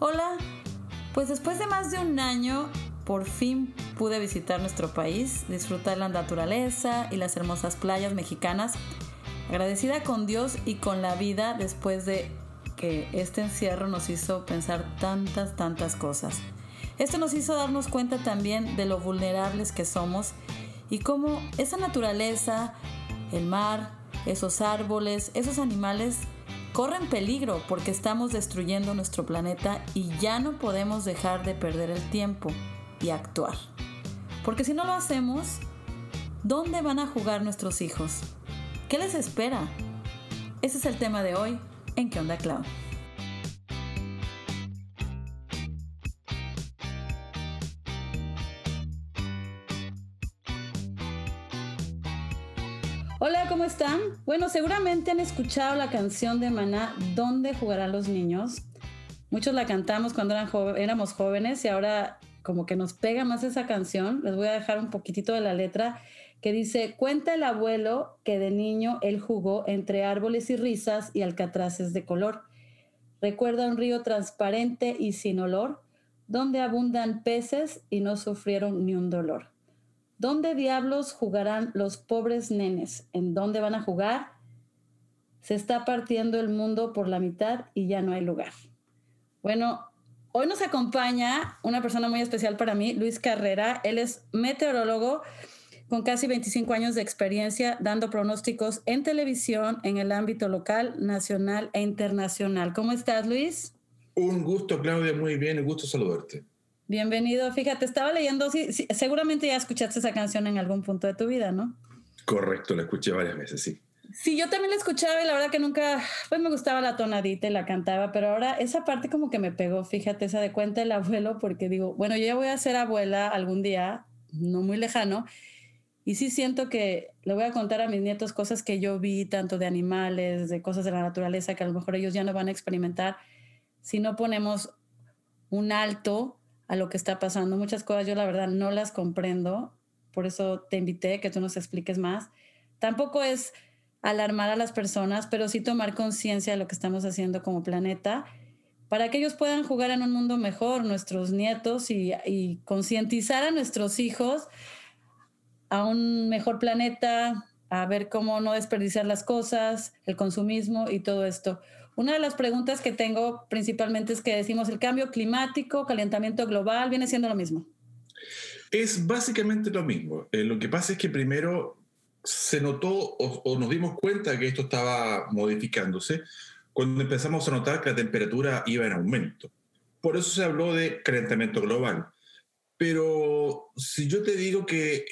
Hola, pues después de más de un año, por fin pude visitar nuestro país, disfrutar la naturaleza y las hermosas playas mexicanas, agradecida con Dios y con la vida después de que este encierro nos hizo pensar tantas, tantas cosas. Esto nos hizo darnos cuenta también de lo vulnerables que somos y cómo esa naturaleza, el mar, esos árboles, esos animales corren peligro porque estamos destruyendo nuestro planeta y ya no podemos dejar de perder el tiempo y actuar. Porque si no lo hacemos, ¿dónde van a jugar nuestros hijos? ¿Qué les espera? Ese es el tema de hoy en ¿Qué onda Cloud? Están? Bueno, seguramente han escuchado la canción de Maná, ¿Dónde jugarán los niños? Muchos la cantamos cuando éramos jóvenes y ahora como que nos pega más esa canción. Les voy a dejar un poquitito de la letra que dice, cuenta el abuelo que de niño él jugó entre árboles y risas y alcatraces de color. Recuerda un río transparente y sin olor, donde abundan peces y no sufrieron ni un dolor. ¿Dónde diablos jugarán los pobres nenes? ¿En dónde van a jugar? Se está partiendo el mundo por la mitad y ya no hay lugar. Bueno, hoy nos acompaña una persona muy especial para mí, Luis Carrera. Él es meteorólogo con casi 25 años de experiencia dando pronósticos en televisión en el ámbito local, nacional e internacional. ¿Cómo estás, Luis? Un gusto, Claudia, muy bien, un gusto saludarte. Bienvenido. Fíjate, estaba leyendo, sí, seguramente ya escuchaste esa canción en algún punto de tu vida, ¿no? Correcto, la escuché varias veces, sí. Sí, yo también la escuchaba y la verdad que nunca, pues me gustaba la tonadita y la cantaba, pero ahora esa parte como que me pegó, fíjate, esa de cuenta el abuelo, porque digo, bueno, yo ya voy a ser abuela algún día, no muy lejano, y sí siento que le voy a contar a mis nietos cosas que yo vi, tanto de animales, de cosas de la naturaleza, que a lo mejor ellos ya no van a experimentar si no ponemos un alto a lo que está pasando. Muchas cosas yo la verdad no las comprendo, por eso te invité que tú nos expliques más. Tampoco es alarmar a las personas, pero sí tomar conciencia de lo que estamos haciendo como planeta para que ellos puedan jugar en un mundo mejor, nuestros nietos, y, y concientizar a nuestros hijos a un mejor planeta, a ver cómo no desperdiciar las cosas, el consumismo y todo esto. Una de las preguntas que tengo principalmente es que decimos el cambio climático, calentamiento global, viene siendo lo mismo. Es básicamente lo mismo. Eh, lo que pasa es que primero se notó o, o, nos dimos cuenta que esto estaba modificándose cuando empezamos a notar que la temperatura iba en aumento. Por eso se habló de calentamiento global. Pero si yo te digo que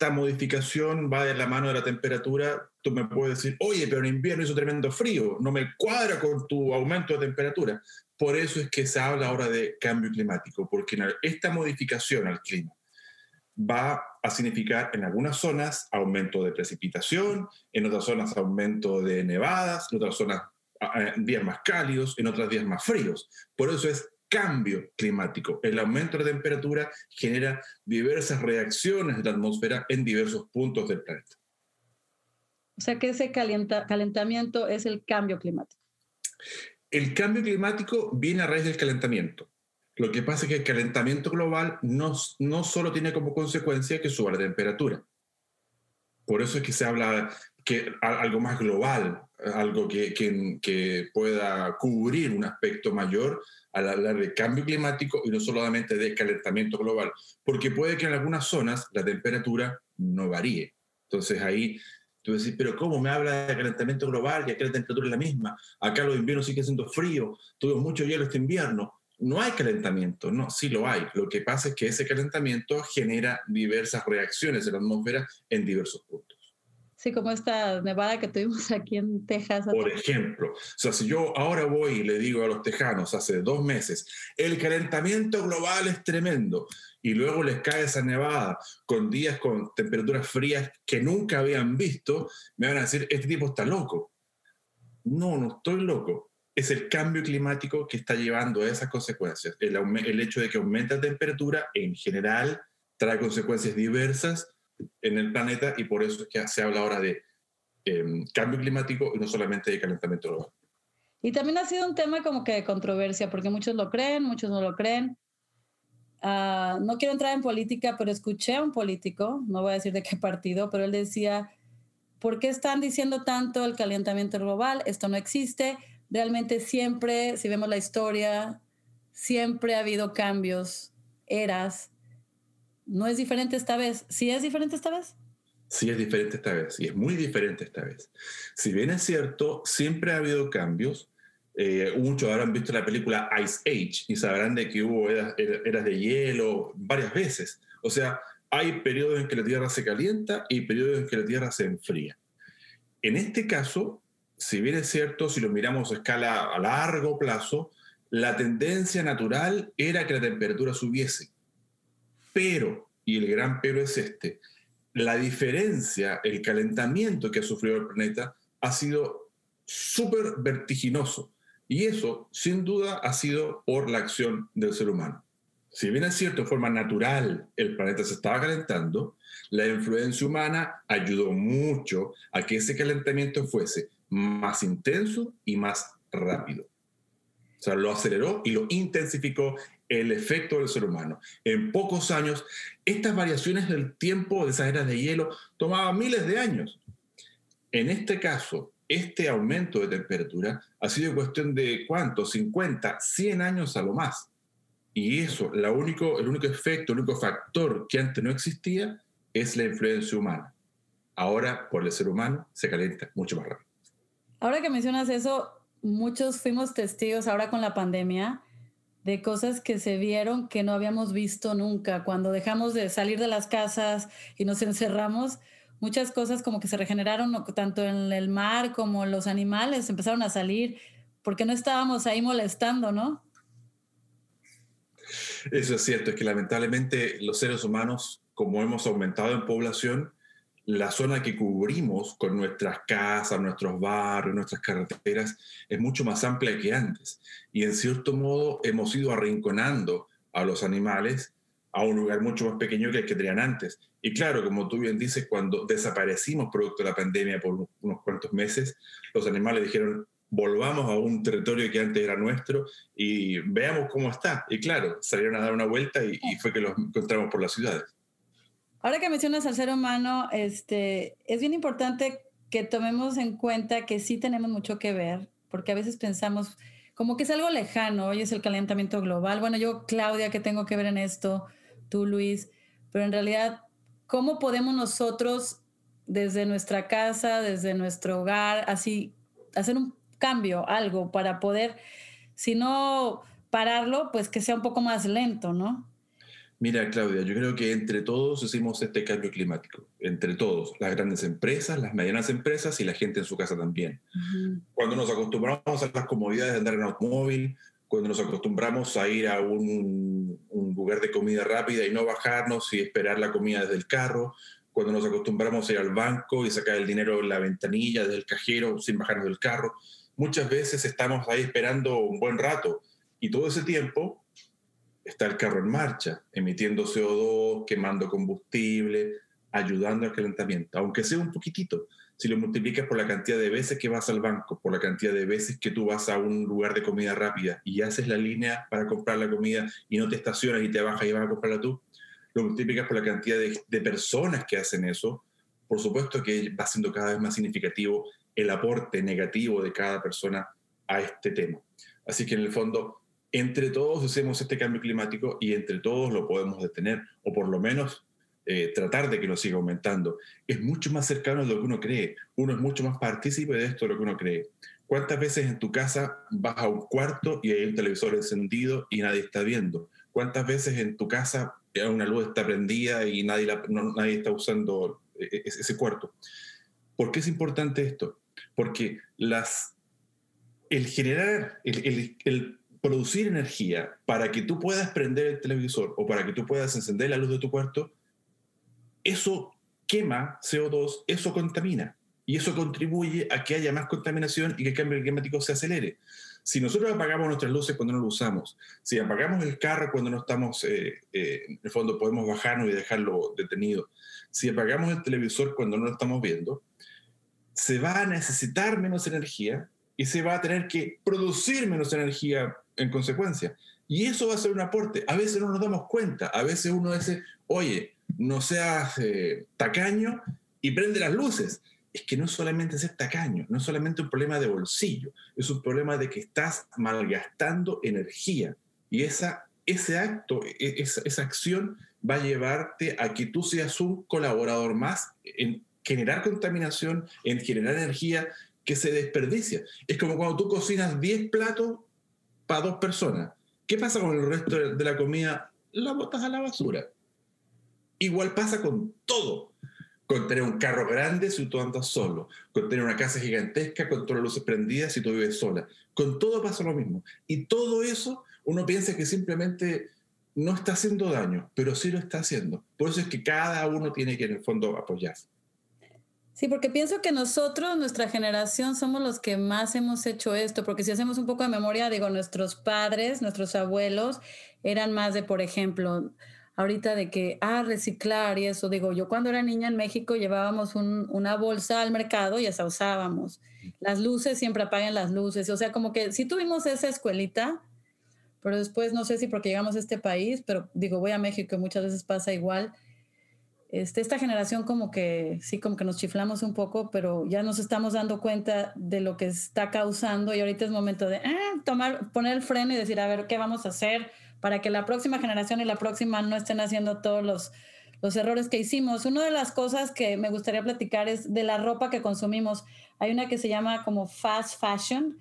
esta modificación va de la mano de la temperatura, tú me puedes decir, oye, pero en invierno hizo tremendo frío, no me cuadra con tu aumento de temperatura. Por eso es que se habla ahora de cambio climático, porque esta modificación al clima va a significar en algunas zonas aumento de precipitación, en otras zonas aumento de nevadas, en otras zonas días más cálidos, en otras días más fríos. Por eso es cambio climático. El aumento de temperatura genera diversas reacciones de la atmósfera en diversos puntos del planeta. O sea que ese calentamiento es el cambio climático. El cambio climático viene a raíz del calentamiento. Lo que pasa es que el calentamiento global no, no solo tiene como consecuencia que suba la temperatura. Por eso es que se habla que algo más global, algo que, que, que pueda cubrir un aspecto mayor al hablar de cambio climático y no solamente de calentamiento global, porque puede que en algunas zonas la temperatura no varíe. Entonces ahí Tú decís, pero ¿cómo me habla de calentamiento global y acá la temperatura es la misma? Acá los inviernos siguen siendo frío, tuvimos mucho hielo este invierno. No hay calentamiento, no, sí lo hay. Lo que pasa es que ese calentamiento genera diversas reacciones en la atmósfera en diversos puntos. Sí, como esta nevada que tuvimos aquí en Texas. Por ejemplo, o sea, si yo ahora voy y le digo a los tejanos hace dos meses, el calentamiento global es tremendo, y luego les cae esa nevada con días con temperaturas frías que nunca habían visto, me van a decir, este tipo está loco. No, no estoy loco. Es el cambio climático que está llevando a esas consecuencias. El, el hecho de que aumenta la temperatura en general trae consecuencias diversas en el planeta y por eso es que se habla ahora de eh, cambio climático y no solamente de calentamiento global. Y también ha sido un tema como que de controversia, porque muchos lo creen, muchos no lo creen. Ah, no quiero entrar en política, pero escuché a un político, no voy a decir de qué partido, pero él decía, ¿por qué están diciendo tanto el calentamiento global? Esto no existe. Realmente siempre, si vemos la historia, siempre ha habido cambios, eras. ¿No es diferente esta vez? ¿Sí es diferente esta vez? Sí es diferente esta vez, y es muy diferente esta vez. Si bien es cierto, siempre ha habido cambios, eh, muchos habrán visto la película Ice Age y sabrán de que hubo eras, de hielo varias veces. O sea, hay periodos en que la Tierra se calienta y periodos en que la Tierra se enfría. En este caso, si bien es cierto, si lo miramos a escala a largo plazo, la tendencia natural era que la temperatura subiese. Pero, y el gran pero es este, la diferencia, el calentamiento que ha sufrido el planeta ha sido súper vertiginoso. Y eso, sin duda, ha sido por la acción del ser humano. Si bien es cierto, de forma natural el planeta se estaba calentando, la influencia humana ayudó mucho a que ese calentamiento fuese más intenso y más rápido. O sea, lo aceleró y lo intensificó el efecto del ser humano. En pocos años, estas variaciones del tiempo de esas eras de hielo tomaban miles de años. En este caso, este aumento de temperatura ha sido cuestión de cuánto, 50, 100 años a lo más. Y eso, la único, el único efecto, el único factor que antes no existía es la influencia humana. Ahora, por el ser humano, se calienta mucho más rápido. Ahora que mencionas eso, muchos fuimos testigos ahora con la pandemia de cosas que se vieron que no habíamos visto nunca. Cuando dejamos de salir de las casas y nos encerramos, muchas cosas como que se regeneraron tanto en el mar como los animales empezaron a salir porque no estábamos ahí molestando, ¿no? Eso es cierto, es que lamentablemente los seres humanos, como hemos aumentado en población, la zona que cubrimos con nuestras casas, nuestros barrios, nuestras carreteras, es mucho más amplia que antes. Y en cierto modo hemos ido arrinconando a los animales a un lugar mucho más pequeño que el que tenían antes. Y claro, como tú bien dices, cuando desaparecimos producto de la pandemia por unos cuantos meses, los animales dijeron, volvamos a un territorio que antes era nuestro y veamos cómo está. Y claro, salieron a dar una vuelta y, fue que los encontramos por las ciudades. Ahora que mencionas al ser humano, este, es bien importante que tomemos en cuenta que sí tenemos mucho que ver, porque a veces pensamos como que es algo lejano, hoy es el calentamiento global. Bueno, yo, Claudia, ¿qué tengo que ver en esto? tú, Luis, pero en realidad, ¿cómo podemos nosotros desde nuestra casa, desde nuestro hogar, así, hacer un cambio, algo para poder, si no pararlo, pues que sea un poco más lento, ¿no? Mira, Claudia, yo creo que entre todos hicimos este cambio climático, entre todos, las grandes empresas, las medianas empresas y la gente en su casa también. Cuando nos acostumbramos a las comodidades de andar en automóvil, cuando nos acostumbramos a ir a un, lugar de comida rápida y no bajarnos y esperar la comida desde el carro, cuando nos acostumbramos a ir al banco y sacar el dinero en la ventanilla del cajero sin bajarnos del carro, muchas veces estamos ahí esperando un buen rato. Y todo ese tiempo está el carro en marcha, emitiendo CO2, quemando combustible, ayudando al calentamiento, aunque sea un poquitito si lo multiplicas por la cantidad de veces que vas al banco, por la cantidad de veces que tú vas a un lugar de comida rápida y haces la línea para comprar la comida y no te estacionas y te bajas y vas a comprarla tú, lo multiplicas por la cantidad de, personas que hacen eso, por supuesto que va siendo cada vez más significativo el aporte negativo de cada persona a este tema. Así que en el fondo, entre todos hacemos este cambio climático y entre todos lo podemos detener, o por lo menos eh, tratar de que no siga aumentando. Es mucho más cercano de lo que uno cree. Uno es mucho más partícipe de esto de lo que uno cree. ¿Cuántas veces en tu casa vas a un cuarto y hay un televisor encendido y nadie está viendo? ¿Cuántas veces en tu casa una luz está prendida y nadie, nadie está usando eh, eh, ese cuarto? ¿Por qué es importante esto? Porque el generar, el producir energía para que tú puedas prender el televisor o para que tú puedas encender la luz de tu cuarto eso quema CO2, eso contamina. Y eso contribuye a que haya más contaminación y que el cambio climático se acelere. Si nosotros apagamos nuestras luces cuando no lo usamos, si apagamos el carro cuando no estamos, eh, eh, en el fondo podemos bajarnos y dejarlo detenido, si apagamos el televisor cuando no lo estamos viendo, se va a necesitar menos energía y se va a tener que producir menos energía en consecuencia. Y eso va a ser un aporte. A veces no nos damos cuenta, a veces uno dice, oye, no seas eh, tacaño y prende las luces. Es que no solamente ser tacaño, no solamente un problema de bolsillo, es un problema de que estás malgastando energía. Y esa, ese acto, e, esa, esa acción va a llevarte a que tú seas un colaborador más en generar contaminación, en generar energía que se desperdicia. Es como cuando tú cocinas 10 platos para dos personas. ¿Qué pasa con el resto de la comida? La botas a la basura. Igual pasa con todo. Con tener un carro grande si tú andas solo. Con tener una casa gigantesca con todas las luces prendidas si tú vives sola. Con todo pasa lo mismo. Y todo eso uno piensa que simplemente no está haciendo daño, pero sí lo está haciendo. Por eso es que cada uno tiene que en el fondo apoyarse. Sí, porque pienso que nosotros, nuestra generación, somos los que más hemos hecho esto, porque si hacemos un poco de memoria, digo, nuestros padres, nuestros abuelos, eran más de, por ejemplo, ahorita de que, ah, reciclar y eso. Digo, yo cuando era niña en México llevábamos una bolsa al mercado y esa usábamos. Las luces siempre apagan las luces. O sea, como que sí tuvimos esa escuelita, pero después no sé si porque llegamos a este país, pero digo, voy a México y muchas veces pasa igual. Este, esta generación como que sí, como que nos chiflamos un poco, pero ya nos estamos dando cuenta de lo que está causando y ahorita es momento de eh, tomar, poner el freno y decir, a ver, ¿qué vamos a hacer? para que la próxima generación y la próxima no estén haciendo todos los, los errores que hicimos. Una de las cosas que me gustaría platicar es de la ropa que consumimos. Hay una que se llama como fast fashion.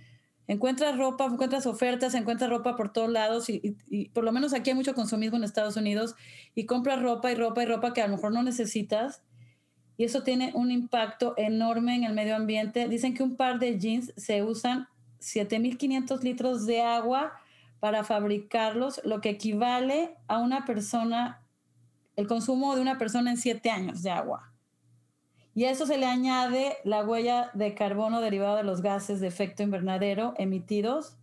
Encuentras ropa, encuentras ofertas, encuentras ropa por todos lados y, por lo menos aquí hay mucho consumismo en Estados Unidos y compras ropa y ropa y ropa que a lo mejor no necesitas y eso tiene un impacto enorme en el medio ambiente. Dicen que un par de jeans se usan 7.500 litros de agua para fabricarlos, lo que equivale a una persona, el consumo de una persona en siete años de agua. Y a eso se le añade la huella de carbono derivado de los gases de efecto invernadero emitidos.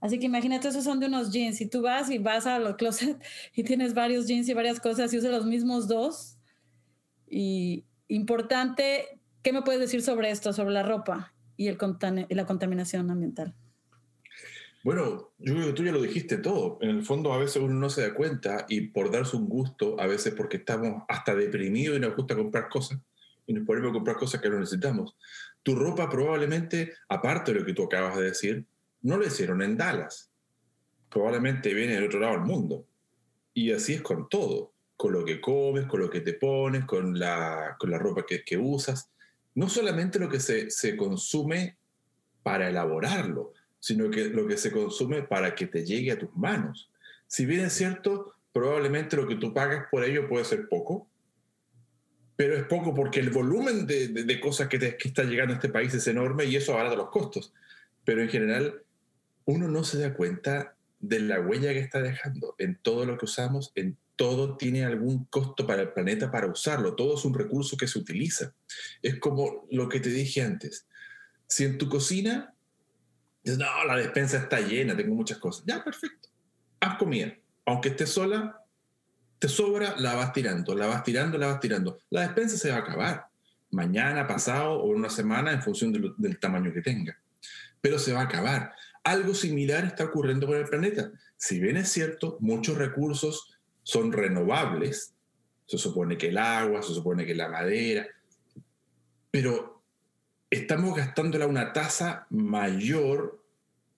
Así que imagínate, esos son de unos jeans. Si tú vas y vas a los closet y tienes varios jeans y varias cosas y usas los mismos dos. Y importante, ¿qué me puedes decir sobre esto, sobre la ropa y, el, y la contaminación ambiental? Bueno, yo creo que tú ya lo dijiste todo. En el fondo a veces uno no se da cuenta y por darse un gusto, a veces porque estamos hasta deprimidos y nos gusta comprar cosas y nos ponemos a comprar cosas que no necesitamos. Tu ropa probablemente, aparte de lo que tú acabas de decir, no lo hicieron en Dallas. Probablemente viene del otro lado del mundo. Y así es con todo, con lo que comes, con lo que te pones, con la, con la ropa que, que usas. No solamente lo que se, se consume para elaborarlo, sino que lo que se consume para que te llegue a tus manos. Si bien es cierto, probablemente lo que tú pagas por ello puede ser poco, pero es poco porque el volumen de, de, cosas que, te, que está llegando a este país es enorme y eso abarata los costos. Pero en general, uno no se da cuenta de la huella que está dejando en todo lo que usamos, en todo tiene algún costo para el planeta para usarlo, todo es un recurso que se utiliza. Es como lo que te dije antes. Si en tu cocina Dices, no, la despensa está llena, tengo muchas cosas. Ya, perfecto. Haz comida. Aunque estés sola, te sobra, la vas tirando, la vas tirando, la vas tirando. La despensa se va a acabar. Mañana, pasado o una semana en función del tamaño que tenga. Pero se va a acabar. Algo similar está ocurriendo con el planeta. Si bien es cierto, muchos recursos son renovables, se supone que el agua, se supone que la madera, pero estamos gastándola una tasa mayor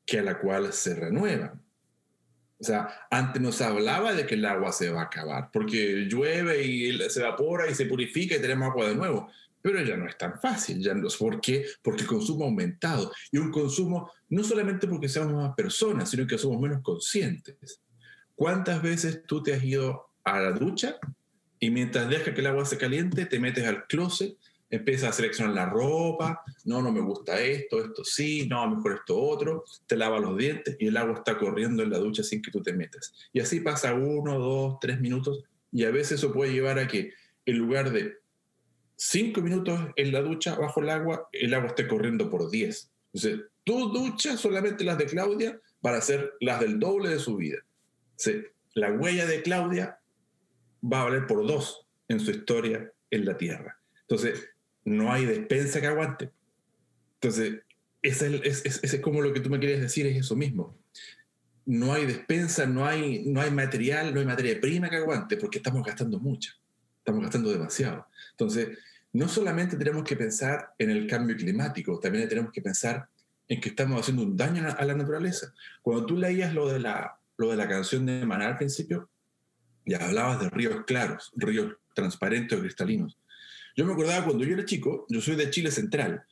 que a la cual se renuevan. O sea, antes nos hablaba de que el agua se va a acabar, porque llueve y se evapora y se purifica y tenemos agua de nuevo. Pero ya no es tan fácil. Ya no, ¿Por qué? Porque el consumo ha aumentado. Y un consumo no solamente porque seamos más personas, sino que somos menos conscientes. ¿Cuántas veces tú te has ido a la ducha y mientras dejas que el agua se caliente, te metes al closet empiezas a seleccionar la ropa, no, no me gusta esto, esto sí, no, mejor esto otro, te lavas los dientes y el agua está corriendo en la ducha sin que tú te metas. Y así pasa uno, dos, tres minutos y a veces eso puede llevar a que en lugar de cinco minutos en la ducha bajo el agua, el agua esté corriendo por diez. Entonces, tu ducha solamente las de Claudia para hacer las del doble de su vida. la huella de Claudia va a valer por dos en su historia en la Tierra. Entonces, no hay despensa que aguante. Entonces, es, es, como lo que tú me querías decir, es eso mismo. No hay despensa, no hay, no hay material, no hay materia prima que aguante, porque estamos gastando mucho, estamos gastando demasiado. Entonces, no solamente tenemos que pensar en el cambio climático, también tenemos que pensar en que estamos haciendo un daño a la naturaleza. Cuando tú leías lo de la, lo de la canción de Maná al principio, ya hablabas de ríos claros, ríos transparentes o cristalinos. Yo me acordaba cuando yo era chico, yo soy de Chile Central,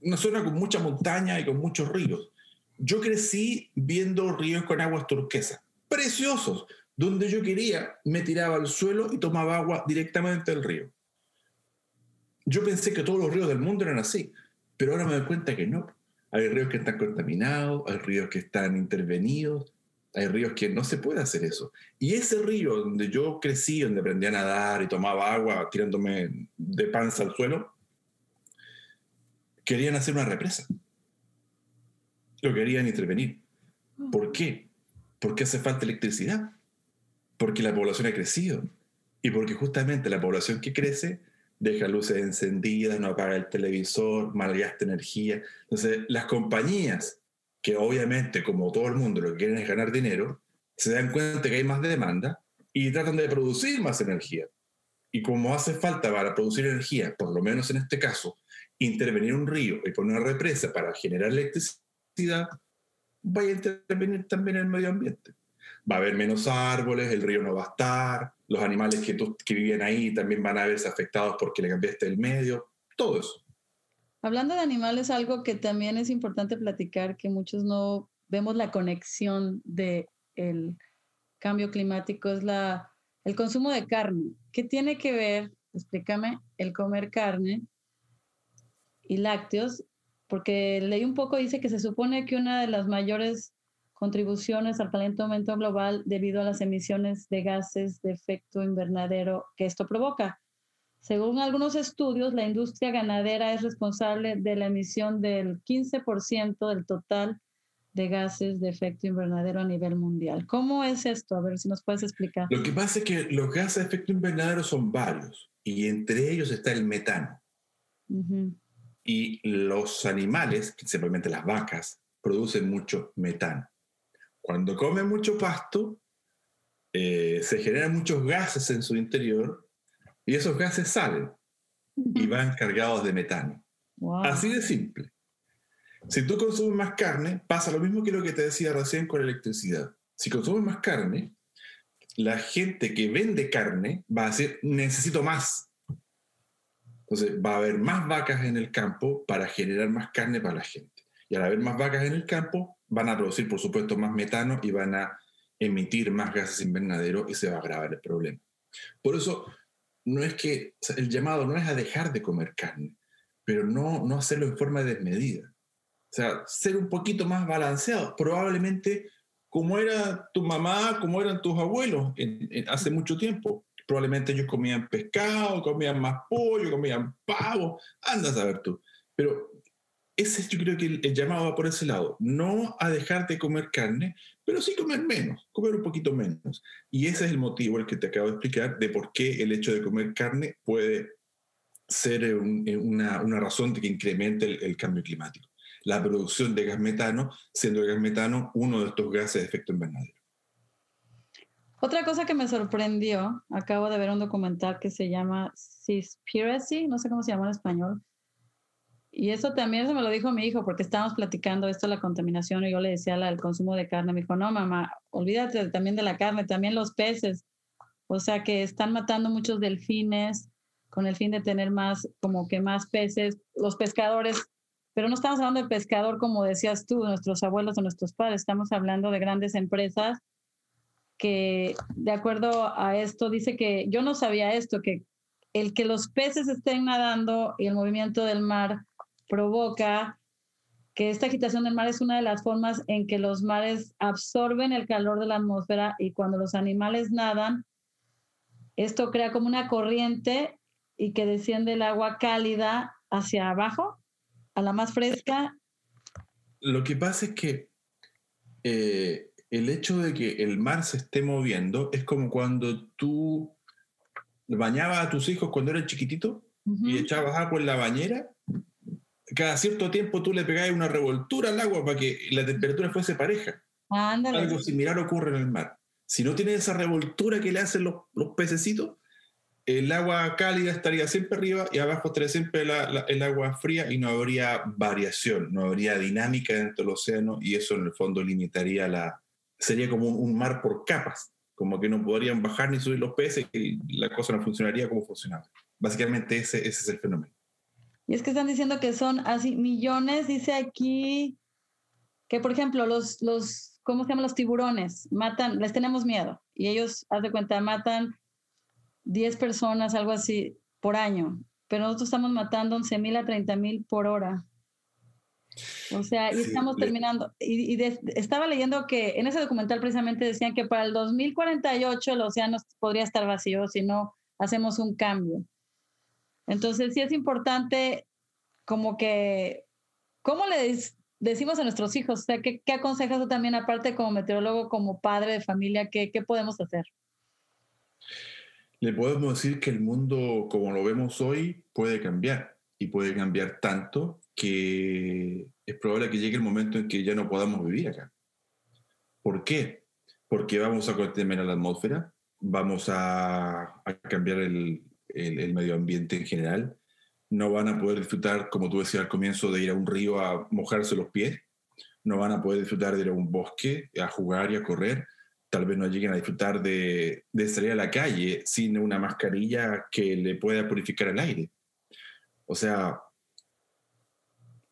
una zona con mucha montaña y con muchos ríos. Yo crecí viendo ríos con aguas turquesas, preciosos. Donde yo quería, me tiraba al suelo y tomaba agua directamente del río. Yo pensé que todos los ríos del mundo eran así, pero ahora me doy cuenta que no. Hay ríos que están contaminados, hay ríos que están intervenidos, hay ríos que no se puede hacer eso. Y ese río donde yo crecí, donde aprendí a nadar y tomaba agua tirándome de panza al suelo, querían hacer una represa. Lo querían intervenir. ¿Por qué? Porque hace falta electricidad. Porque la población ha crecido. Y porque justamente la población que crece deja luces encendidas, no apaga el televisor, malgasta energía. Entonces, las compañías, que obviamente, como todo el mundo, lo que quieren es ganar dinero, se dan cuenta que hay más demanda y tratan de producir más energía. Y como hace falta para producir energía, por lo menos en este caso, intervenir un río y poner una represa para generar electricidad, vaya a intervenir también el medio ambiente. Va a haber menos árboles, el río no va a estar, los animales que, que viven ahí también van a verse afectados porque le cambiaste el medio, todo eso. Hablando de animales, algo que también es importante platicar, que muchos no vemos la conexión del el cambio climático, es la, el consumo de carne. ¿Qué tiene que ver, explícame, el comer carne y lácteos, porque leí un poco, dice que se supone que una de las mayores contribuciones al calentamiento global debido a las emisiones de gases de efecto invernadero que esto provoca. Según algunos estudios, la industria ganadera es responsable de la emisión del 15% del total de gases de efecto invernadero a nivel mundial. ¿Cómo es esto? A ver si nos puedes explicar. Lo que pasa es que los gases de efecto invernadero son varios y entre ellos está el metano. Y los animales, principalmente las vacas, producen mucho metano. Cuando comen mucho pasto, eh, se generan muchos gases en su interior y esos gases salen y van cargados de metano. Así de simple. Si tú consumes más carne, pasa lo mismo que lo que te decía recién con la electricidad. Si consumes más carne, la gente que vende carne va a decir, necesito más. Entonces va a haber más vacas en el campo para generar más carne para la gente. Y al haber más vacas en el campo, van a producir, por supuesto, más metano y van a emitir más gases invernaderos y se va a agravar el problema. Por eso, no es que el llamado no es a dejar de comer carne, pero no, no hacerlo en forma desmedida. O sea, ser un poquito más balanceado. Probablemente como era tu mamá, como eran tus abuelos hace mucho tiempo probablemente ellos comían pescado, comían más pollo, comían pavo, andas a ver tú. Pero ese yo creo que el, llamado va por ese lado, no a dejar de comer carne, pero sí comer menos, comer un poquito menos. Y ese es el motivo, el que te acabo de explicar, de por qué el hecho de comer carne puede ser una, una, razón de que incremente el, el, cambio climático. La producción de gas metano, siendo el gas metano uno de estos gases de efecto invernadero. Otra cosa que me sorprendió, acabo de ver un documental que se llama Seaspiracy, no sé cómo se llama en español. Y eso también se me lo dijo mi hijo, porque estábamos platicando esto la contaminación y yo le decía el consumo de carne. Me dijo, no, mamá, olvídate también de la carne, también los peces. O sea que están matando muchos delfines con el fin de tener más, como que más peces. Los pescadores, pero no estamos hablando de pescador como decías tú, nuestros abuelos o nuestros padres, estamos hablando de grandes empresas que de acuerdo a esto dice que yo no sabía esto, que el que los peces estén nadando y el movimiento del mar provoca que esta agitación del mar es una de las formas en que los mares absorben el calor de la atmósfera y cuando los animales nadan, esto crea como una corriente y que desciende el agua cálida hacia abajo, a la más fresca. Lo que pasa es que eh, el hecho de que el mar se esté moviendo es como cuando tú bañabas a tus hijos cuando eran chiquititos y echabas agua en la bañera. Cada cierto tiempo tú le pegabas una revoltura al agua para que la temperatura fuese pareja. Algo similar ocurre en el mar. Si no tiene esa revoltura que le hacen los, los pececitos, el agua cálida estaría siempre arriba y abajo estaría siempre el agua fría y no habría variación, no habría dinámica dentro del océano y eso en el fondo limitaría la... Sería como un, mar por capas, como que no podrían bajar ni subir los peces y la cosa no funcionaría como funcionaba. Básicamente ese, ese es el fenómeno. Y es que están diciendo que son así millones, dice aquí, que por ejemplo los, los, ¿cómo se llaman los tiburones? Matan, les tenemos miedo y ellos, haz de cuenta, matan 10 personas, algo así, por año, pero nosotros estamos matando 11 mil a 30 mil por hora. O sea, y estamos terminando. Y, estaba leyendo que en ese documental precisamente decían que para el 2048 el océano podría estar vacío si no hacemos un cambio. Entonces, sí es importante como que, ¿cómo le decimos a nuestros hijos? O sea, ¿qué, qué aconsejas tú también, aparte como meteorólogo, como padre de familia, qué, qué podemos hacer? le podemos decir que el mundo como lo vemos hoy puede cambiar y puede cambiar tanto que es probable que llegue el momento en que ya no podamos vivir acá. ¿Por qué? Porque vamos a contaminar la atmósfera, vamos a, cambiar el, el, medio ambiente en general, no van a poder disfrutar, como tú decías al comienzo, de ir a un río a mojarse los pies, no van a poder disfrutar de ir a un bosque a jugar y a correr, tal vez no lleguen a disfrutar de, de salir a la calle sin una mascarilla que le pueda purificar el aire. O sea,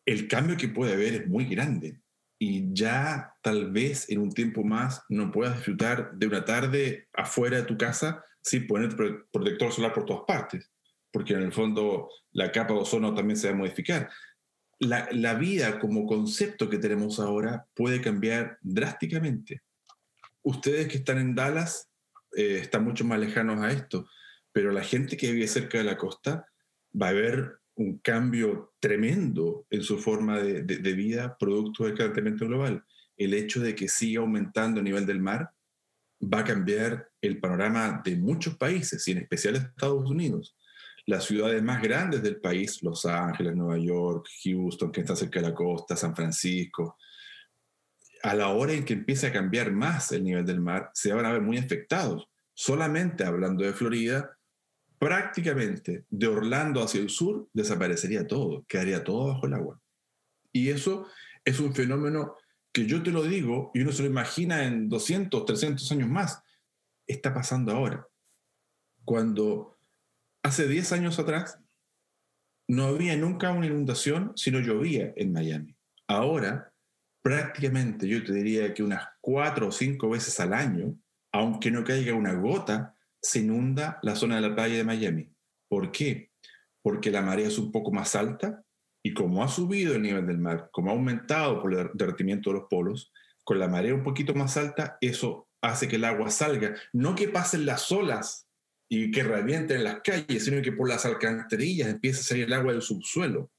el cambio que puede haber es muy grande y ya tal vez en un tiempo más no puedas disfrutar de una tarde afuera de tu casa sin poner protector solar por todas partes, porque en el fondo la capa de ozono también se va a modificar. La, la vida como concepto que tenemos ahora puede cambiar drásticamente ustedes que están en Dallas eh, están mucho más lejanos a esto, pero la gente que vive cerca de la costa va a ver un cambio tremendo en su forma de, vida producto del calentamiento global. El hecho de que siga aumentando el nivel del mar va a cambiar el panorama de muchos países, y en especial Estados Unidos. Las ciudades más grandes del país, Los Ángeles, Nueva York, Houston, que está cerca de la costa, San Francisco, a la hora en que empiece a cambiar más el nivel del mar, se van a ver muy afectados. Solamente hablando de Florida, prácticamente de Orlando hacia el sur desaparecería todo, quedaría todo bajo el agua. Y eso es un fenómeno que yo te lo digo y uno se lo imagina en 200, 300 años más. Está pasando ahora. Cuando hace 10 años atrás no había nunca una inundación si no llovía en Miami. Ahora prácticamente yo te diría que unas cuatro o cinco veces al año, aunque no caiga una gota, se inunda la zona de la playa de Miami. ¿Por qué? Porque la marea es un poco más alta y como ha subido el nivel del mar, como ha aumentado por el derretimiento de los polos, con la marea un poquito más alta, eso hace que el agua salga. No que pasen las olas y que revienten en las calles, sino que por las alcantarillas empieza a salir el agua del subsuelo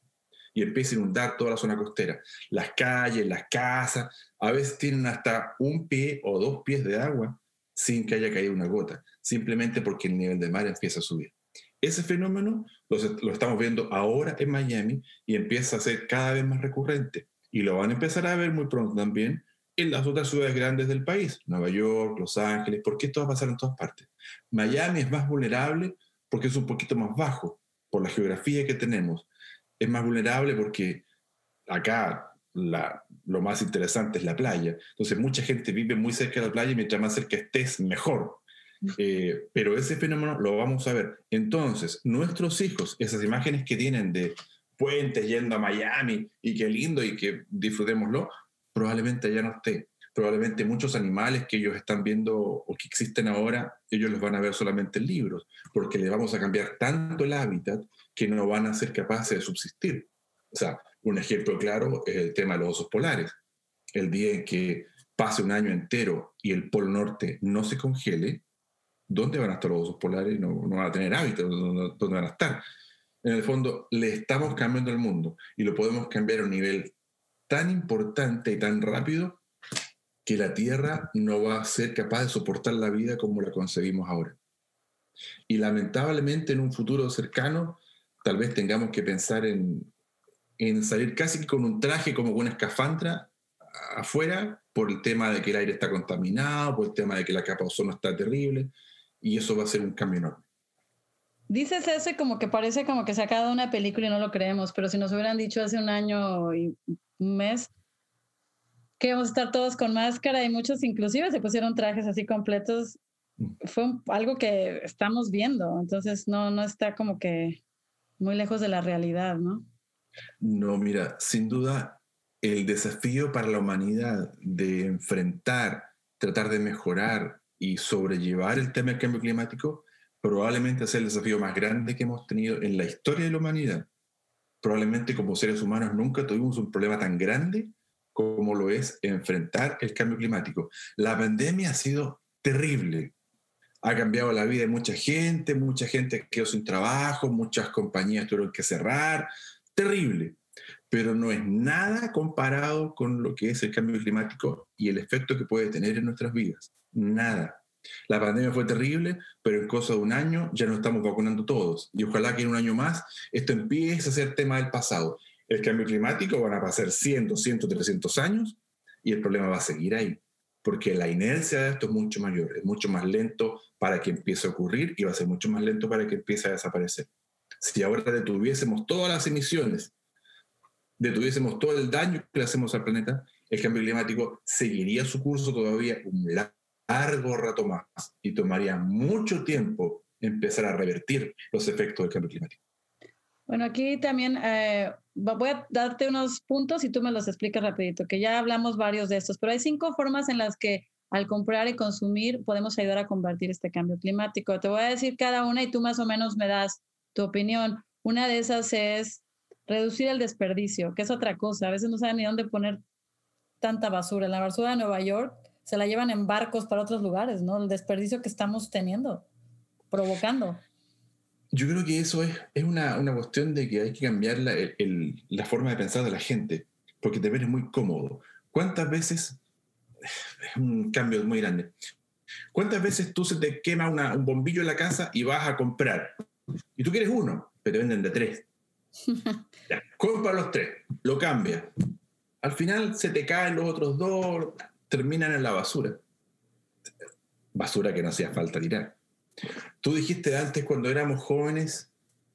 y empieza a inundar toda la zona costera. Las calles, las casas, a veces tienen hasta un pie o dos pies de agua sin que haya caído una gota, simplemente porque el nivel del mar empieza a subir. Ese fenómeno lo, estamos viendo ahora en Miami y empieza a ser cada vez más recurrente. Y lo van a empezar a ver muy pronto también en las otras ciudades grandes del país, Nueva York, Los Ángeles, porque esto va a pasar en todas partes. Miami es más vulnerable porque es un poquito más bajo por la geografía que tenemos es más vulnerable porque acá lo más interesante es la playa. Entonces mucha gente vive muy cerca de la playa y mientras más cerca estés, mejor. Eh, pero ese fenómeno lo vamos a ver. Entonces, nuestros hijos, esas imágenes que tienen de puentes yendo a Miami y qué lindo y que disfrutémoslo, probablemente ya no esté. Probablemente muchos animales que ellos están viendo o que existen ahora, ellos los van a ver solamente en libros, porque le vamos a cambiar tanto el hábitat que no van a ser capaces de subsistir. O sea, un ejemplo claro es el tema de los osos polares. El día en que pase un año entero y el Polo Norte no se congele, ¿dónde van a estar los osos polares? No, van a tener hábitat, ¿dónde, van a estar? En el fondo, le estamos cambiando el mundo y lo podemos cambiar a un nivel tan importante y tan rápido que la Tierra no va a ser capaz de soportar la vida como la concebimos ahora. Y lamentablemente en un futuro cercano tal vez tengamos que pensar en, en salir casi con un traje como con una escafandra afuera por el tema de que el aire está contaminado, por el tema de que la capa de ozono está terrible, y eso va a ser un cambio enorme. Dices eso y como que parece como que se acaba de una película y no lo creemos, pero si nos hubieran dicho hace un año y un mes que íbamos a estar todos con máscara y muchos inclusive se pusieron trajes así completos, mm. fue algo que estamos viendo, entonces no, no está como que muy lejos de la realidad, ¿no? No, mira, sin duda el desafío para la humanidad de enfrentar, tratar de mejorar y sobrellevar el tema del cambio climático probablemente es el desafío más grande que hemos tenido en la historia de la humanidad. Probablemente como seres humanos nunca tuvimos un problema tan grande como lo es enfrentar el cambio climático. La pandemia ha sido terrible. Ha cambiado la vida de mucha gente, mucha gente quedó sin trabajo, muchas compañías tuvieron que cerrar. Terrible pero no es nada comparado con lo que es el cambio climático y el efecto que puede tener en nuestras vidas. Nada. La pandemia fue terrible, pero en cosa de un año ya nos estamos vacunando todos. Y ojalá que en un año más esto empiece a ser tema del pasado. El cambio climático van a pasar 100, 200, 300 años y el problema va a seguir ahí. Porque la inercia de esto es mucho mayor, es mucho más lento para que empiece a ocurrir y va a ser mucho más lento para que empiece a desaparecer. Si ahora detuviésemos todas las emisiones detuviésemos todo el daño que le hacemos al planeta, el cambio climático seguiría su curso todavía un largo rato más y tomaría mucho tiempo empezar a revertir los efectos del cambio climático. Bueno, aquí también eh, voy a darte unos puntos y tú me los explicas rapidito, que ya hablamos varios de estos, pero hay cinco formas en las que al comprar y consumir podemos ayudar a combatir este cambio climático. Te voy a decir cada una y tú más o menos me das tu opinión. Una de esas es reducir el desperdicio, que es otra cosa. A veces no saben ni dónde poner tanta basura. La basura de Nueva York se la llevan en barcos para otros lugares, ¿no? El desperdicio que estamos teniendo, provocando. Yo creo que eso es, es una, una cuestión de que hay que cambiar la, la forma de pensar de la gente, porque te ves muy cómodo. ¿Cuántas veces, es un cambio muy grande, cuántas veces tú se te quema un bombillo en la casa y vas a comprar? Y tú quieres uno, pero te venden de tres. Ya, compra los tres, lo cambia. Al final se te caen los otros dos, terminan en la basura. Basura que no hacía falta tirar. Tú dijiste antes, cuando éramos jóvenes,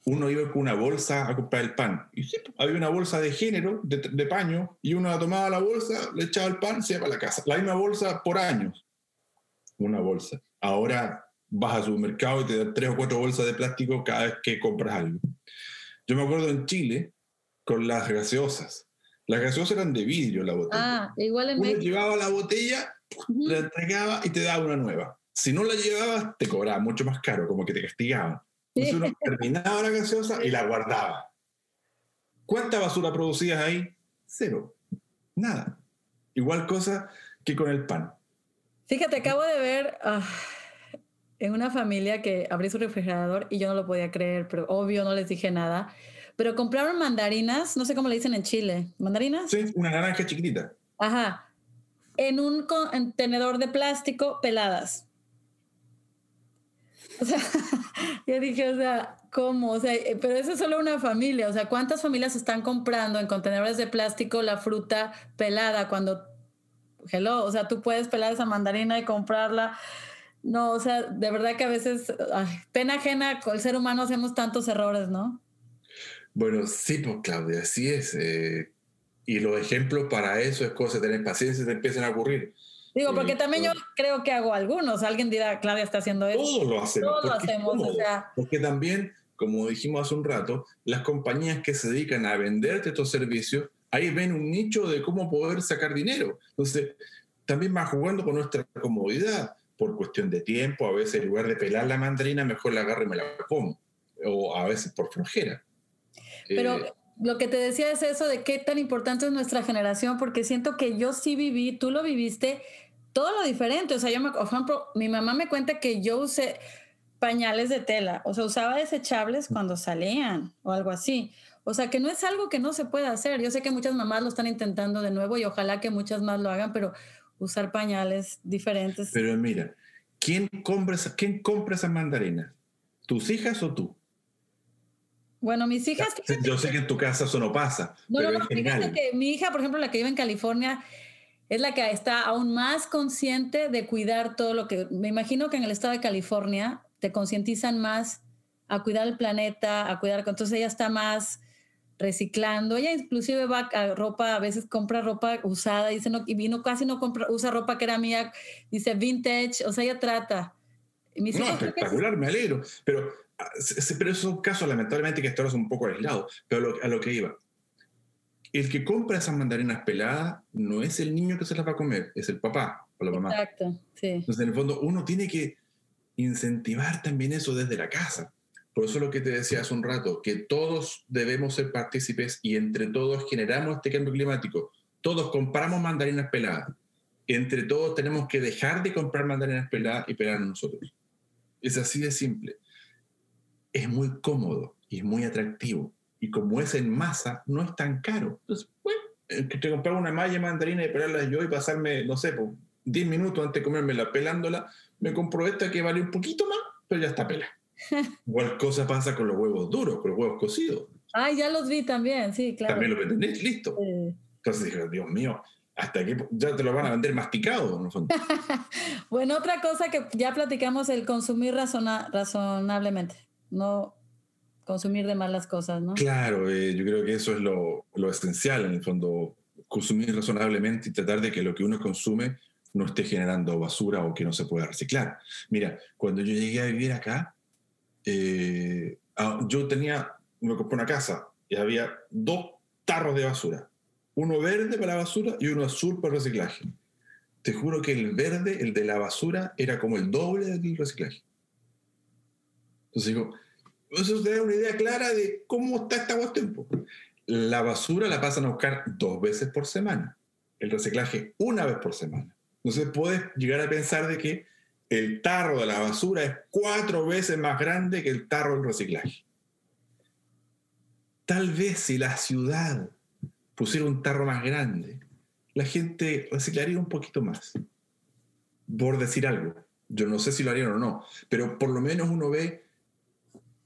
uno iba con una bolsa a comprar el pan. Y pues, había una bolsa de género, de, paño, y uno tomaba la bolsa, le echaba el pan, se iba para la casa. La misma bolsa por años. Una bolsa. Ahora vas al supermercado y te dan tres o cuatro bolsas de plástico cada vez que compras algo. Yo me acuerdo en Chile con las gaseosas. Las gaseosas eran de vidrio la botella. Ah, igual en Uno llevaba la botella, la entregaba y te daba una nueva. Si no la llevabas, te cobraba mucho más caro, como que te castigaban. Entonces uno terminaba la gaseosa y la guardaba. ¿Cuánta basura producías ahí? Cero. Nada. Igual cosa que con el pan. Fíjate, acabo de ver ah, en una familia que abrí su refrigerador y yo no lo podía creer, pero obvio no les dije nada. Pero compraron mandarinas, no sé cómo le dicen en Chile. ¿Mandarinas? Sí, una naranja chiquitita. Ajá. En un contenedor de plástico peladas. O sea, yo dije, o sea, ¿cómo? O sea, eh, pero eso es solo una familia. O sea, ¿cuántas familias están comprando en contenedores de plástico la fruta pelada cuando, hello, o sea, tú puedes pelar esa mandarina y comprarla? No, o sea, de verdad que a veces, pena ajena, con el ser humano hacemos tantos errores, ¿no? Bueno, sí, pues Claudia, así es. Eh, y los ejemplos para eso es cosa de tener paciencia y te empiezan a ocurrir. Digo, porque también yo creo que hago algunos. Alguien dirá, Claudia está haciendo eso. Todos lo hacemos. Todos lo hacemos. O sea, porque también, como dijimos hace un rato, las compañías que se dedican a venderte estos servicios, ahí ven un nicho de cómo poder sacar dinero. Entonces, también va jugando con nuestra comodidad por cuestión de tiempo, a veces en lugar de pelar la mandarina, mejor la agarro y me la como, o a veces por flojera. Pero eh, lo que te decía es eso de qué tan importante es nuestra generación, porque siento que yo sí viví, tú lo viviste, todo lo diferente. O sea, yo, me, por ejemplo, mi mamá me cuenta que yo usé pañales de tela, o sea, usaba desechables cuando salían o algo así. O sea, que no es algo que no se pueda hacer. Yo sé que muchas mamás lo están intentando de nuevo y ojalá que muchas más lo hagan, pero usar pañales diferentes. Pero mira, ¿quién compra, ¿quién compra esas mandarinas? ¿Tus hijas o tú? Bueno, mis hijas... Yo sé que en tu casa eso no pasa. No, pero no, no, fíjate que mi hija, por ejemplo, la que vive en California, es la que está aún más consciente de cuidar todo lo que... Me imagino que en el estado de California te concientizan más a cuidar el planeta, a cuidar... Entonces ella está más reciclando. Ella inclusive va a ropa, a veces compra ropa usada, dice, no, y vino casi no compra, usa ropa que era mía, dice vintage, o sea, ella trata. no, espectacular, me alegro. Pero, pero es un caso, lamentablemente, que esto es un poco aislado, pero a lo que iba. El que compra esas mandarinas peladas no es el niño que se las va a comer, es el papá o la mamá. Exacto, sí. Entonces, en el fondo, uno tiene que incentivar también eso desde la casa. Por eso lo que te decía hace un rato, que todos debemos ser partícipes y entre todos generamos este cambio climático. Todos compramos mandarinas peladas. Entre todos tenemos que dejar de comprar mandarinas peladas y pelarnos nosotros. Es así de simple. Es muy cómodo y es muy atractivo. Y como es en masa, no es tan caro. Entonces, bueno, que te comprar una malla mandarina y pelarla yo y pasarme, no sé, 10 minutos antes de comérmela pelándola, me compro esta que vale un poquito más, pero ya está pelada. Igual cosa pasa con los huevos duros, con los huevos cocidos. Ah, ya los vi también, sí, claro. También lo vendés, listo. Entonces dije, Dios mío, hasta que ya te lo van a vender masticado, ¿no? bueno, otra cosa que ya platicamos, el consumir razonablemente, no consumir de malas cosas, ¿no? Claro, eh, yo creo que eso es lo, lo, esencial, en el fondo, consumir razonablemente y tratar de que lo que uno consume no esté generando basura o que no se pueda reciclar. Mira, cuando yo llegué a vivir acá, eh, ah, yo tenía, me compré una casa y había dos tarros de basura, uno verde para la basura y uno azul para el reciclaje. Te juro que el verde, el de la basura, era como el doble del reciclaje. Entonces digo, eso te da una idea clara de cómo está esta cuestión. La basura la pasan a buscar dos veces por semana, el reciclaje una vez por semana. Entonces puedes llegar a pensar de que el tarro de la basura es cuatro veces más grande que el tarro del reciclaje. Tal vez si la ciudad pusiera un tarro más grande, la gente reciclaría un poquito más. Por decir algo. Yo no sé si lo harían o no, pero por lo menos uno ve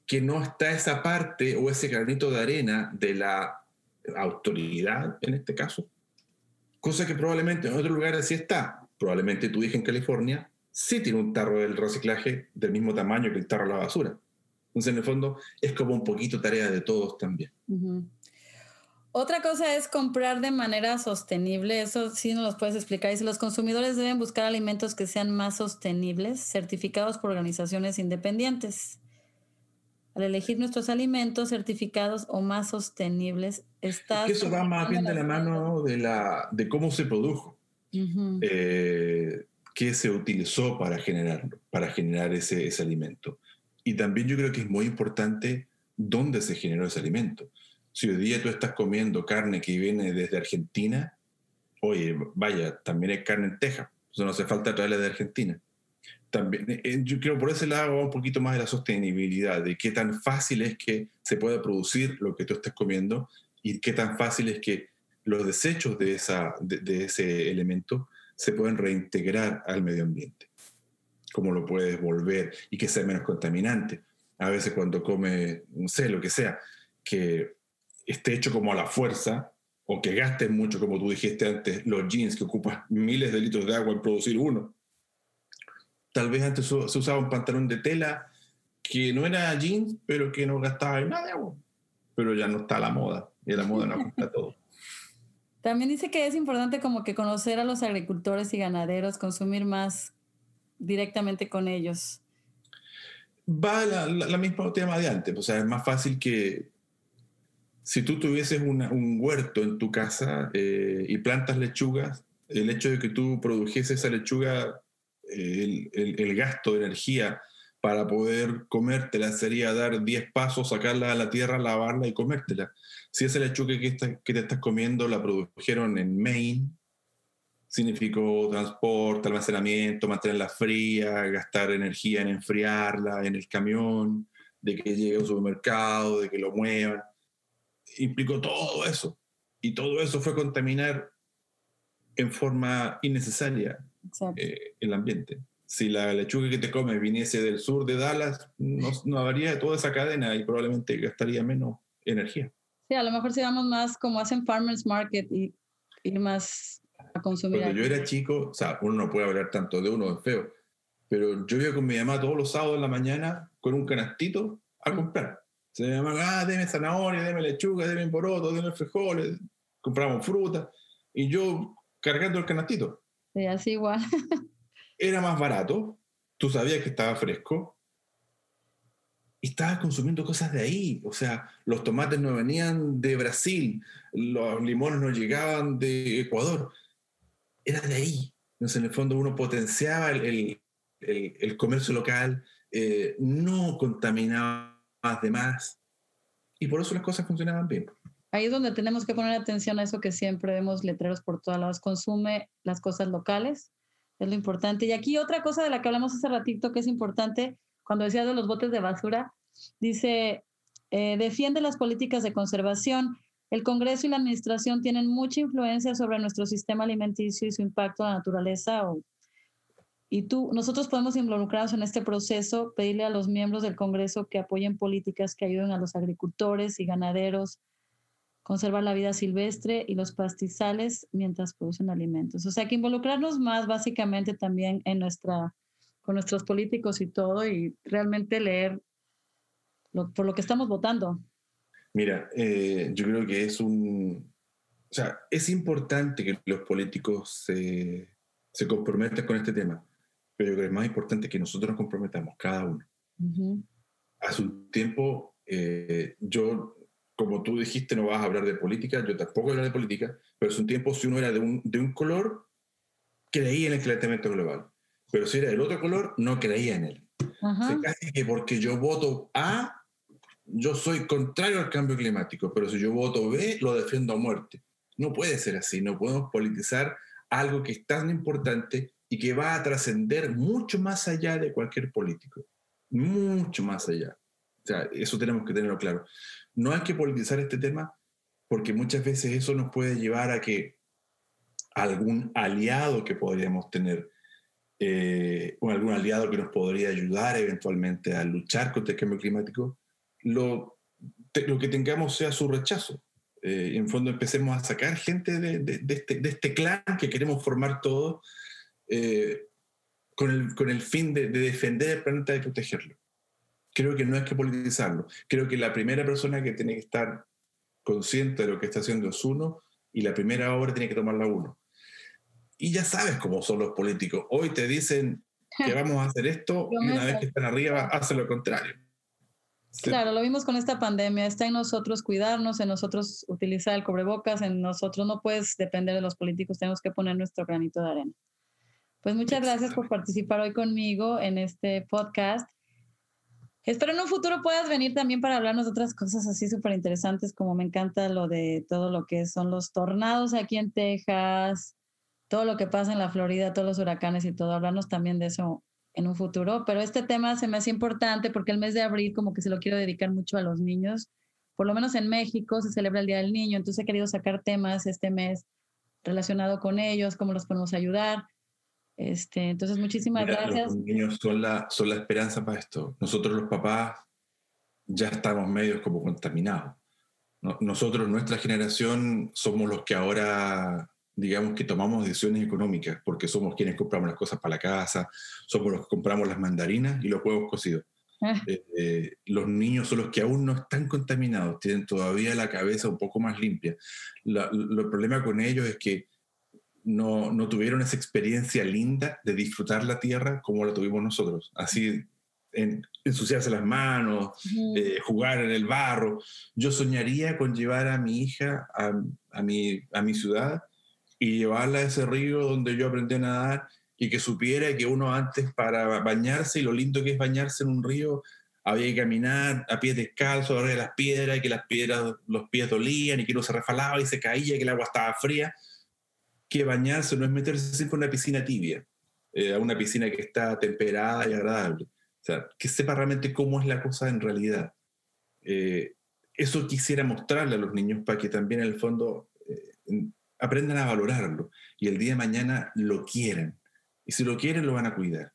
que no está esa parte o ese granito de arena de la autoridad, en este caso. Cosa que probablemente en otros lugares sí está. Probablemente tú dije en California, sí tiene un tarro del reciclaje del mismo tamaño que el tarro de la basura. Entonces, en el fondo, es como un poquito tarea de todos también. Otra cosa es comprar de manera sostenible. Eso sí nos lo puedes explicar. Dice, los consumidores deben buscar alimentos que sean más sostenibles, certificados por organizaciones independientes. Al elegir nuestros alimentos certificados o más sostenibles, está... eso va más bien de la mano de, la, de cómo se produjo qué se utilizó para generarlo, para generar ese, ese alimento. Y también yo creo que es muy importante dónde se generó ese alimento. Si hoy día tú estás comiendo carne que viene desde Argentina, oye, vaya, también hay carne en Texas, eso no hace falta traerla de Argentina. También, eh, eh, yo creo por ese lado va un poquito más de la sostenibilidad, de qué tan fácil es que se pueda producir lo que tú estás comiendo y qué tan fácil es que los desechos de, esa, de ese elemento se pueden reintegrar al medio ambiente. Cómo lo puedes volver y que sea menos contaminante. A veces cuando come, no sé, lo que sea, que esté hecho como a la fuerza o que gaste mucho, como tú dijiste antes, los jeans que ocupan miles de litros de agua en producir uno. Tal vez antes se usaba un pantalón de tela que no era jeans, pero que no gastaba nada de agua. Pero ya no está la moda, y la moda no ajusta todo. También dice que es importante como que conocer a los agricultores y ganaderos, consumir más directamente con ellos. Va la, la, misma tema de antes, o sea, es más fácil que si tú tuvieses un huerto en tu casa eh, y plantas lechugas, el hecho de que tú produjese esa lechuga, el, el, gasto de energía para poder comértela sería dar 10 pasos, sacarla a la tierra, lavarla y comértela. Si esa lechuga que, que te estás comiendo la produjeron en Maine, significó transporte, almacenamiento, mantenerla fría, gastar energía en enfriarla en el camión, de que llegue a un supermercado, de que lo muevan. Implicó todo eso. Y todo eso fue contaminar en forma innecesaria eh, el ambiente. si la lechuga que te comes viniese del sur de Dallas, no, no habría toda esa cadena y probablemente gastaría menos energía. Sí, a lo mejor si vamos más como hacen Farmers Market y ir más a consumir. Cuando yo era chico, o sea, uno no puede hablar tanto de uno, es feo, pero yo iba con mi mamá todos los sábados en la mañana con un canastito a comprar. Se me llama, ah, deme zanahoria, deme lechuga, deme poroto, deme frijoles, compramos fruta, y yo cargando el canastito. Igual. era más barato, tú sabías que estaba fresco, y estabas consumiendo cosas de ahí. O sea, los tomates no venían de Brasil, los limones no llegaban de Ecuador, era de ahí. Entonces, en el fondo, uno potenciaba el, el, comercio local, eh, no contaminaba más de más, y por eso las cosas funcionaban bien. Ahí es donde tenemos que poner atención a eso que siempre vemos letreros por todos lados. Consume las cosas locales, es lo importante. Y aquí otra cosa de la que hablamos hace ratito que es importante, cuando decías de los botes de basura, dice, eh, defiende las políticas de conservación. El Congreso y la Administración tienen mucha influencia sobre nuestro sistema alimenticio y su impacto a la naturaleza. y tú, nosotros podemos involucrarnos en este proceso, pedirle a los miembros del Congreso que apoyen políticas que ayuden a los agricultores y ganaderos conservar la vida silvestre y los pastizales mientras producen alimentos. O sea, que involucrarnos más básicamente también en nuestra, con nuestros políticos y todo y realmente leer por lo que estamos votando. Mira, eh, yo creo que es un... O sea, es importante que los políticos se, se comprometan con este tema, pero yo creo que es más importante que nosotros nos comprometamos, cada uno. Hace un tiempo eh, yo como tú dijiste, no vas a hablar de política, yo tampoco hablar de política, pero es un tiempo si uno era de un, de un color, creía en el calentamiento global. Pero si era del otro color, no creía en él. casi que porque yo voto A, yo soy contrario al cambio climático, pero si yo voto B, lo defiendo a muerte. No puede ser así, no podemos politizar algo que es tan importante y que va a trascender mucho más allá de cualquier político, mucho más allá. O sea, eso tenemos que tenerlo claro no hay que politizar este tema porque muchas veces eso nos puede llevar a que algún aliado que podríamos tener, eh, o algún aliado que nos podría ayudar eventualmente a luchar contra el cambio climático, lo, que tengamos sea su rechazo. Eh, en fondo empecemos a sacar gente de, este, este, clan que queremos formar todos eh, con, el, con el fin de, defender el planeta y protegerlo creo que no es que politizarlo. Creo que la primera persona que tiene que estar consciente de lo que está haciendo es uno y la primera obra tiene que tomarla uno. Y ya sabes cómo son los políticos. Hoy te dicen que vamos a hacer esto y una vez que están arriba hacen lo contrario. Claro, lo vimos con esta pandemia. Está en nosotros cuidarnos, en nosotros utilizar el cubrebocas, en nosotros no puedes depender de los políticos, tenemos que poner nuestro granito de arena. Pues muchas gracias por participar hoy conmigo en este podcast. Espero en un futuro puedas venir también para hablarnos de otras cosas así súper interesantes, como me encanta lo de todo lo que son los tornados aquí en Texas, todo lo que pasa en la Florida, todos los huracanes y todo, hablarnos también de eso en un futuro. Pero este tema se me hace importante porque el mes de abril como que se lo quiero dedicar mucho a los niños. Por lo menos en México se celebra el Día del Niño, entonces he querido sacar temas este mes relacionado con ellos, cómo los podemos ayudar. Este, entonces, muchísimas gracias. Los niños son la, son la esperanza para esto. Nosotros los papás ya estamos medios como contaminados. Nosotros, nuestra generación, somos los que ahora, digamos que tomamos decisiones económicas, porque somos quienes compramos las cosas para la casa, somos los que compramos las mandarinas y los huevos cocidos. Ah. Eh, eh, los niños son los que aún no están contaminados, tienen todavía la cabeza un poco más limpia. el problema con ellos es que no, no, tuvieron esa experiencia linda de disfrutar la tierra como la tuvimos nosotros. Así, en, ensuciarse las manos, eh, jugar en el barro. Yo soñaría con llevar a mi hija a, a, mi, a mi ciudad y llevarla a ese río donde yo aprendí a nadar y que supiera que uno antes para bañarse y lo lindo que es bañarse en un río había que caminar a pies descalzos sobre las piedras y que las piedras los pies dolían y que uno se refalaba y se caía y que el agua estaba fría que bañarse no es meterse siempre en una piscina tibia, eh, a una piscina que está temperada y agradable. O sea, que sepa realmente cómo es la cosa en realidad. Eh, eso quisiera mostrarle a los niños para que también en el fondo eh, aprendan a valorarlo y el día de mañana lo quieran. Y si lo quieren, lo van a cuidar.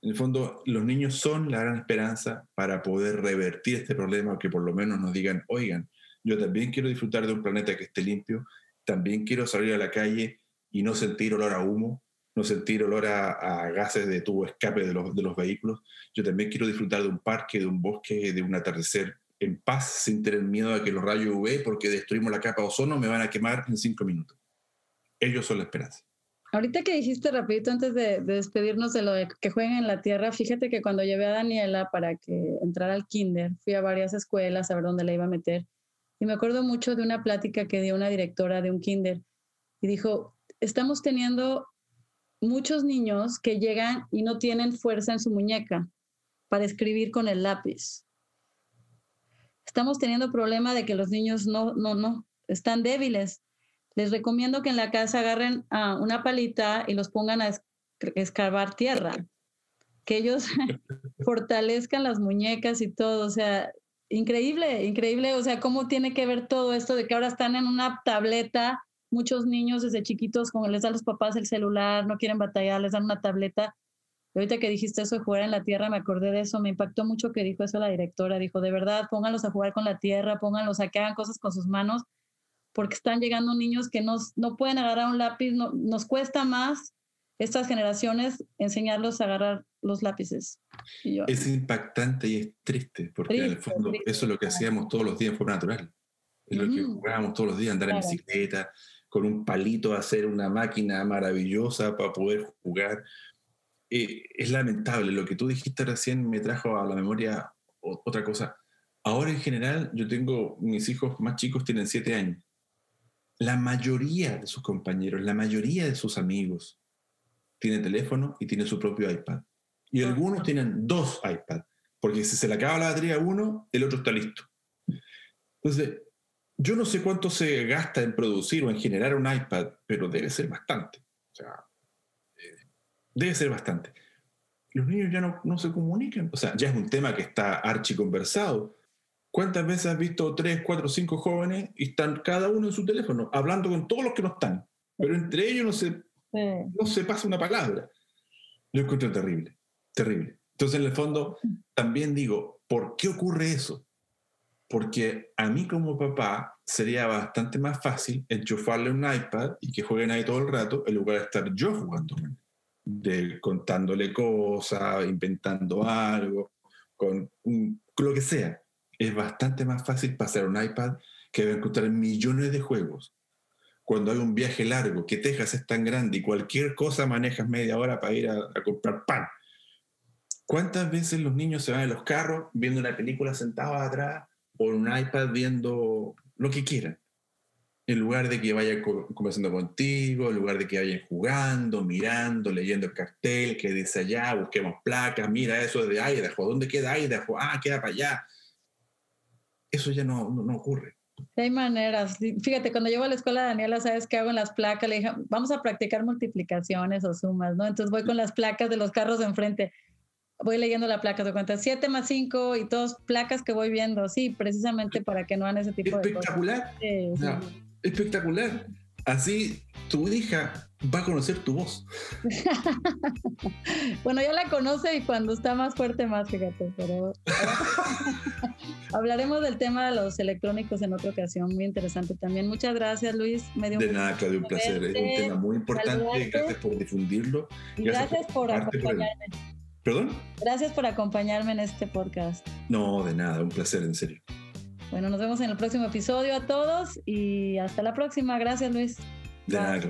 En el fondo, los niños son la gran esperanza para poder revertir este problema, que por lo menos nos digan, oigan, yo también quiero disfrutar de un planeta que esté limpio, también quiero salir a la calle y no sentir olor a humo, no sentir olor a, gases de tubo escape de los, de los vehículos. Yo también quiero disfrutar de un parque, de un bosque, de un atardecer en paz, sin tener miedo a que los rayos UV, porque destruimos la capa de ozono, me van a quemar en cinco minutos. Ellos son la esperanza. Ahorita que dijiste rapidito antes de, despedirnos de lo de que jueguen en la tierra, fíjate que cuando llevé a Daniela para que entrara al kinder, fui a varias escuelas a ver dónde la iba a meter y me acuerdo mucho de una plática que dio una directora de un kinder y dijo, estamos teniendo muchos niños que llegan y no tienen fuerza en su muñeca para escribir con el lápiz. Estamos teniendo problema de que los niños no, no, no, están débiles les recomiendo que en la casa agarren una palita y los pongan a escarbar tierra, que ellos fortalezcan las muñecas y todo, o sea, increíble, increíble, o sea, cómo tiene que ver todo esto de que ahora están en una tableta, muchos niños desde chiquitos, como les dan los papás el celular, no quieren batallar, les dan una tableta. ahorita que dijiste eso de jugar en la tierra, me acordé de eso, me impactó mucho que dijo eso la directora, dijo, de verdad, pónganlos a jugar con la tierra, pónganlos a que hagan cosas con sus manos, porque están llegando niños que nos, no pueden agarrar un lápiz, no, nos cuesta más estas generaciones enseñarlos a agarrar los lápices. es impactante y es triste, porque en el fondo eso es lo que hacíamos todos los días en forma natural. Es lo que jugábamos todos los días, andar en bicicleta, con un palito, hacer una máquina maravillosa para poder jugar. Eh, es lamentable, lo que tú dijiste recién me trajo a la memoria otra cosa. Ahora en general yo tengo, mis hijos más chicos tienen siete años la mayoría de sus compañeros, la mayoría de sus amigos tienen teléfono y tienen su propio iPad. Y algunos tienen dos iPads, porque si se le acaba la batería a uno, el otro está listo. Entonces, yo no sé cuánto se gasta en producir o en generar un iPad, pero debe ser bastante. O sea, eh, debe ser bastante. Los niños ya no, no se comunican. O sea, ya es un tema que está archiconversado ¿Cuántas veces has visto tres, cuatro, cinco jóvenes y están cada uno en su teléfono hablando con todos los que no están? Pero entre ellos no se, no se pasa una palabra. Yo encuentro terrible, terrible. Entonces, en el fondo, también digo, ¿por qué ocurre eso? Porque a mí como papá sería bastante más fácil enchufarle un iPad y que jueguen ahí todo el rato en lugar de estar yo jugando, de, contándole cosas, inventando algo, con lo que sea es bastante más fácil pasar un iPad que encontrar millones de juegos. Cuando hay un viaje largo, que Texas es tan grande y cualquier cosa manejas media hora para ir a, comprar pan. ¿Cuántas veces los niños se van en los carros viendo una película sentados atrás o en un iPad viendo lo que quieran? En lugar de que vayan conversando contigo, en lugar de que vayan jugando, mirando, leyendo el cartel que dice allá, busquemos placas, mira eso de Idaho, ¿dónde queda Idaho? Ah, queda para allá eso ya no, no, ocurre. Hay maneras. Fíjate, cuando llevo a la escuela Daniela, ¿sabes qué hago en las placas? Le dije, vamos a practicar multiplicaciones o sumas, ¿no? Entonces voy con las placas de los carros de enfrente. Voy leyendo la placa de cuenta, 7 más 5 y todas placas que voy viendo, sí, precisamente para que no hagan ese tipo de cosas. Espectacular. Espectacular. Así tu hija va a conocer tu voz. bueno, ya la conoce y cuando está más fuerte más, fíjate, pero hablaremos del tema de los electrónicos en otra ocasión, muy interesante también. Muchas gracias, Luis. de nada, Claudio, un placer. Es un tema muy importante. Gracias por difundirlo. Gracias, por, acompañarme. ¿Perdón? Gracias por acompañarme en este podcast. No, de nada, un placer, en serio. Bueno, nos vemos en el próximo episodio a todos y hasta la próxima. Gracias, Luis. De nada,